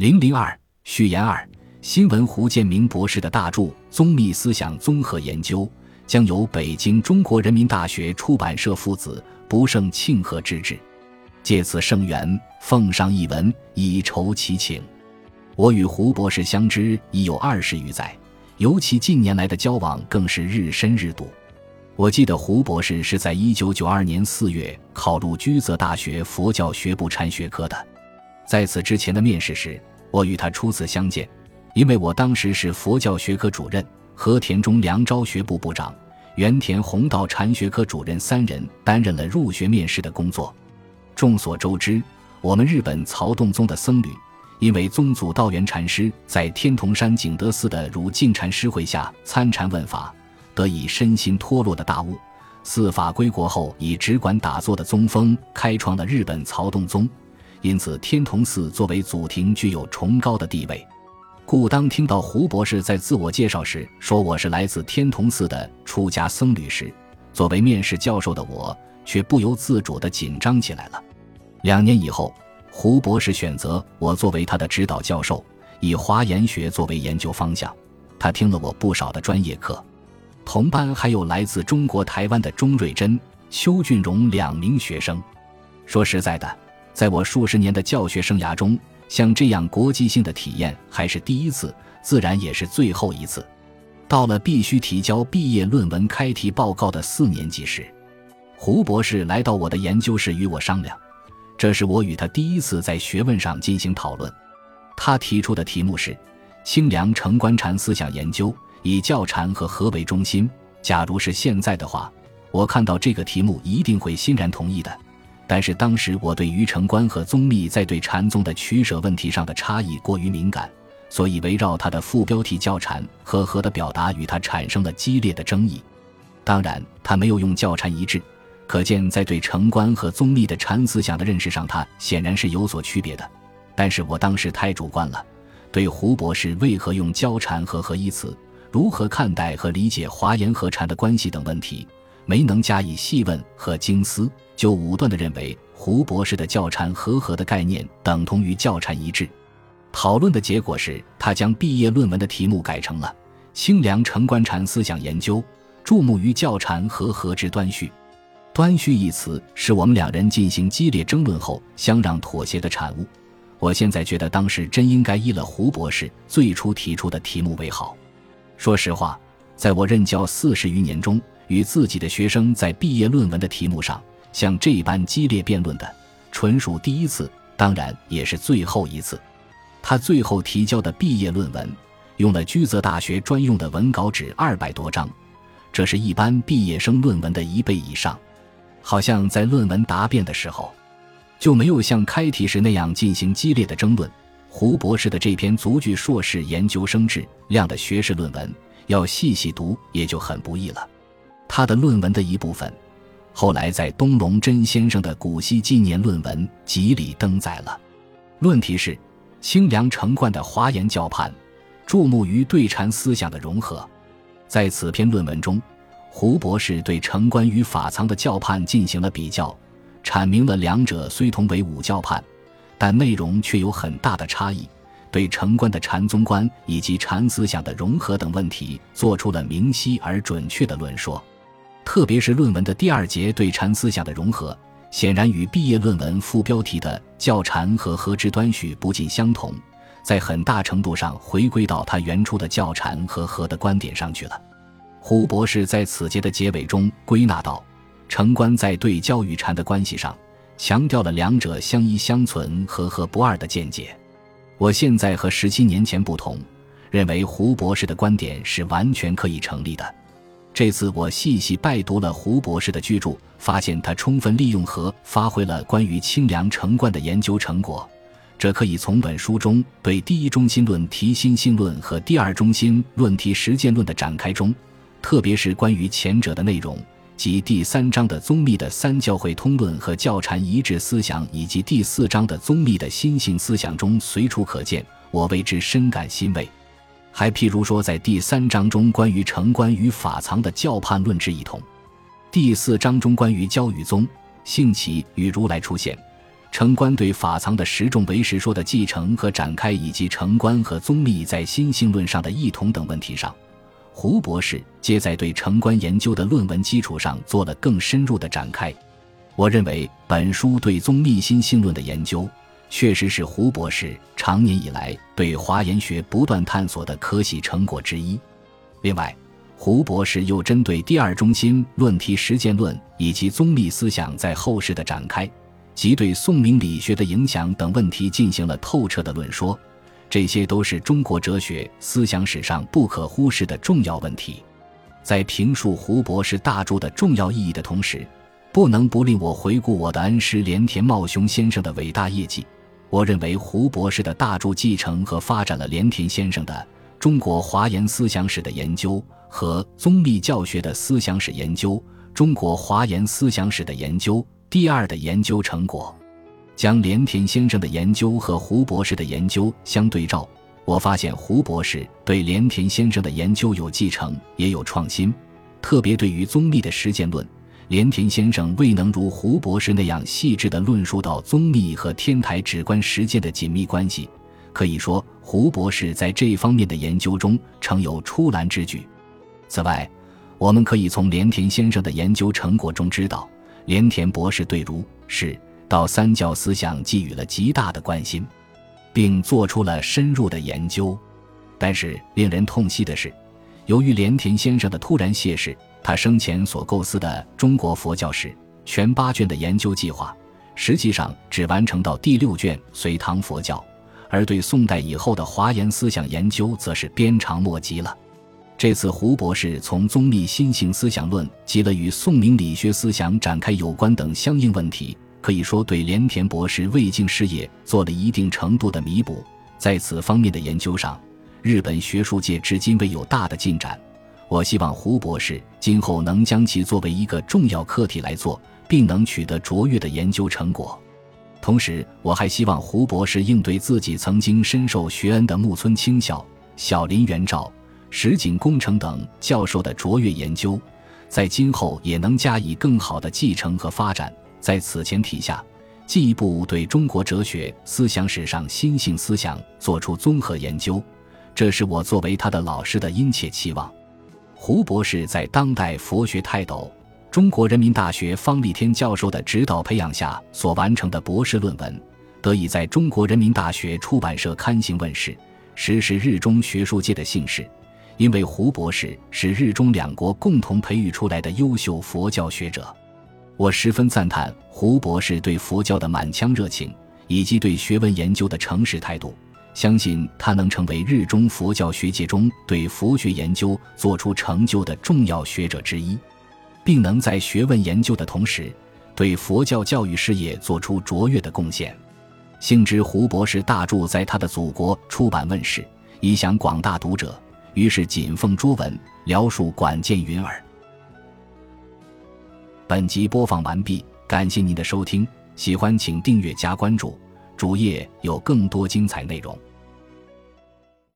零零二序言二新闻胡建明博士的大著《宗密思想综合研究》将由北京中国人民大学出版社父子不胜庆贺之至，借此盛缘，奉上一文以酬其情。我与胡博士相知已有二十余载，尤其近年来的交往更是日深日笃。我记得胡博士是在一九九二年四月考入居泽大学佛教学部禅学科的，在此之前的面试时。我与他初次相见，因为我当时是佛教学科主任，和田中良昭学部部长、原田弘道禅学科主任三人担任了入学面试的工作。众所周知，我们日本曹洞宗的僧侣，因为宗祖道元禅师在天童山景德寺的如净禅师会下参禅问法，得以身心脱落的大悟。四法归国后，以只管打坐的宗风开创了日本曹洞宗。因此，天童寺作为祖庭具有崇高的地位。故当听到胡博士在自我介绍时说我是来自天童寺的出家僧侣时，作为面试教授的我却不由自主地紧张起来了。两年以后，胡博士选择我作为他的指导教授，以华严学作为研究方向。他听了我不少的专业课。同班还有来自中国台湾的钟瑞珍、邱俊荣两名学生。说实在的。在我数十年的教学生涯中，像这样国际性的体验还是第一次，自然也是最后一次。到了必须提交毕业论文开题报告的四年级时，胡博士来到我的研究室与我商量，这是我与他第一次在学问上进行讨论。他提出的题目是“清凉城观禅思想研究，以教禅和合为中心”。假如是现在的话，我看到这个题目一定会欣然同意的。但是当时我对于城关和宗密在对禅宗的取舍问题上的差异过于敏感，所以围绕他的副标题“教禅和合”的表达与他产生了激烈的争议。当然，他没有用“教禅一致”，可见在对城关和宗密的禅思想的认识上，他显然是有所区别的。但是我当时太主观了，对胡博士为何用“教禅和合”一词，如何看待和理解华严和禅的关系等问题。没能加以细问和精思，就武断地认为胡博士的教禅和合的概念等同于教禅一致。讨论的结果是他将毕业论文的题目改成了《清凉城观禅思想研究》，注目于教禅和合之端绪。端绪一词是我们两人进行激烈争论后相让妥协的产物。我现在觉得当时真应该依了胡博士最初提出的题目为好。说实话，在我任教四十余年中，与自己的学生在毕业论文的题目上像这般激烈辩论的，纯属第一次，当然也是最后一次。他最后提交的毕业论文用了居泽大学专用的文稿纸二百多张，这是一般毕业生论文的一倍以上。好像在论文答辩的时候，就没有像开题时那样进行激烈的争论。胡博士的这篇足具硕士研究生质量的学士论文，要细细读也就很不易了。他的论文的一部分，后来在东龙真先生的古稀纪念论文集里登载了。论题是：清凉城观的华严教派，注目于对禅思想的融合。在此篇论文中，胡博士对城观与法藏的教派进行了比较，阐明了两者虽同为五教派，但内容却有很大的差异。对城观的禅宗观以及禅思想的融合等问题，做出了明晰而准确的论说。特别是论文的第二节对禅思想的融合，显然与毕业论文副标题的“教禅和合之端绪”不尽相同，在很大程度上回归到他原初的教禅和合的观点上去了。胡博士在此节的结尾中归纳道：“城观在对教与禅的关系上，强调了两者相依相存、和合不二的见解。我现在和十七年前不同，认为胡博士的观点是完全可以成立的。”这次我细细拜读了胡博士的居著，发现他充分利用和发挥了关于清凉城观的研究成果。这可以从本书中对第一中心论题心性论和第二中心论题实践论的展开中，特别是关于前者的内容，即第三章的宗密的三教会通论和教禅一致思想，以及第四章的宗密的心性思想中随处可见，我为之深感欣慰。还譬如说，在第三章中关于城关与法藏的教判论之一同；第四章中关于教与宗、性起与如来出现，城关对法藏的十种唯识说的继承和展开，以及城关和宗密在心性论上的异同等问题上，胡博士皆在对城关研究的论文基础上做了更深入的展开。我认为本书对宗密心性论的研究，确实是胡博士长年以来对华严学不断探索的可喜成果之一。另外，胡博士又针对第二中心论题实践论以及宗密思想在后世的展开。及对宋明理学的影响等问题进行了透彻的论说，这些都是中国哲学思想史上不可忽视的重要问题。在评述胡博士大著的重要意义的同时，不能不令我回顾我的恩师连田茂雄先生的伟大业绩。我认为胡博士的大著继承和发展了连田先生的《中国华严思想史的研究》和宗密教学的思想史研究，《中国华严思想史的研究》。第二的研究成果，将连田先生的研究和胡博士的研究相对照，我发现胡博士对连田先生的研究有继承，也有创新。特别对于宗密的实践论，连田先生未能如胡博士那样细致地论述到宗密和天台直观实践的紧密关系。可以说，胡博士在这方面的研究中成有出栏之举。此外，我们可以从连田先生的研究成果中知道。连田博士对儒释道三教思想寄予了极大的关心，并做出了深入的研究。但是令人痛惜的是，由于连田先生的突然谢世，他生前所构思的中国佛教史全八卷的研究计划，实际上只完成到第六卷《隋唐佛教》，而对宋代以后的华严思想研究，则是鞭长莫及了。这次胡博士从宗密心性思想论及了与宋明理学思想展开有关等相应问题，可以说对连田博士未竟事业做了一定程度的弥补。在此方面的研究上，日本学术界至今未有大的进展。我希望胡博士今后能将其作为一个重要课题来做，并能取得卓越的研究成果。同时，我还希望胡博士应对自己曾经深受学恩的木村清孝、小林元照。石井工程等教授的卓越研究，在今后也能加以更好的继承和发展。在此前提下，进一步对中国哲学思想史上新性思想做出综合研究，这是我作为他的老师的殷切期望。胡博士在当代佛学泰斗、中国人民大学方立天教授的指导培养下所完成的博士论文，得以在中国人民大学出版社刊行问世，实是日中学术界的幸事。因为胡博士是日中两国共同培育出来的优秀佛教学者，我十分赞叹胡博士对佛教的满腔热情以及对学问研究的诚实态度。相信他能成为日中佛教学界中对佛学研究做出成就的重要学者之一，并能在学问研究的同时，对佛教教育事业做出卓越的贡献。幸知胡博士大著在他的祖国出版问世，以享广大读者。于是谨奉拙文，聊述管见云耳。本集播放完毕，感谢您的收听，喜欢请订阅加关注，主页有更多精彩内容。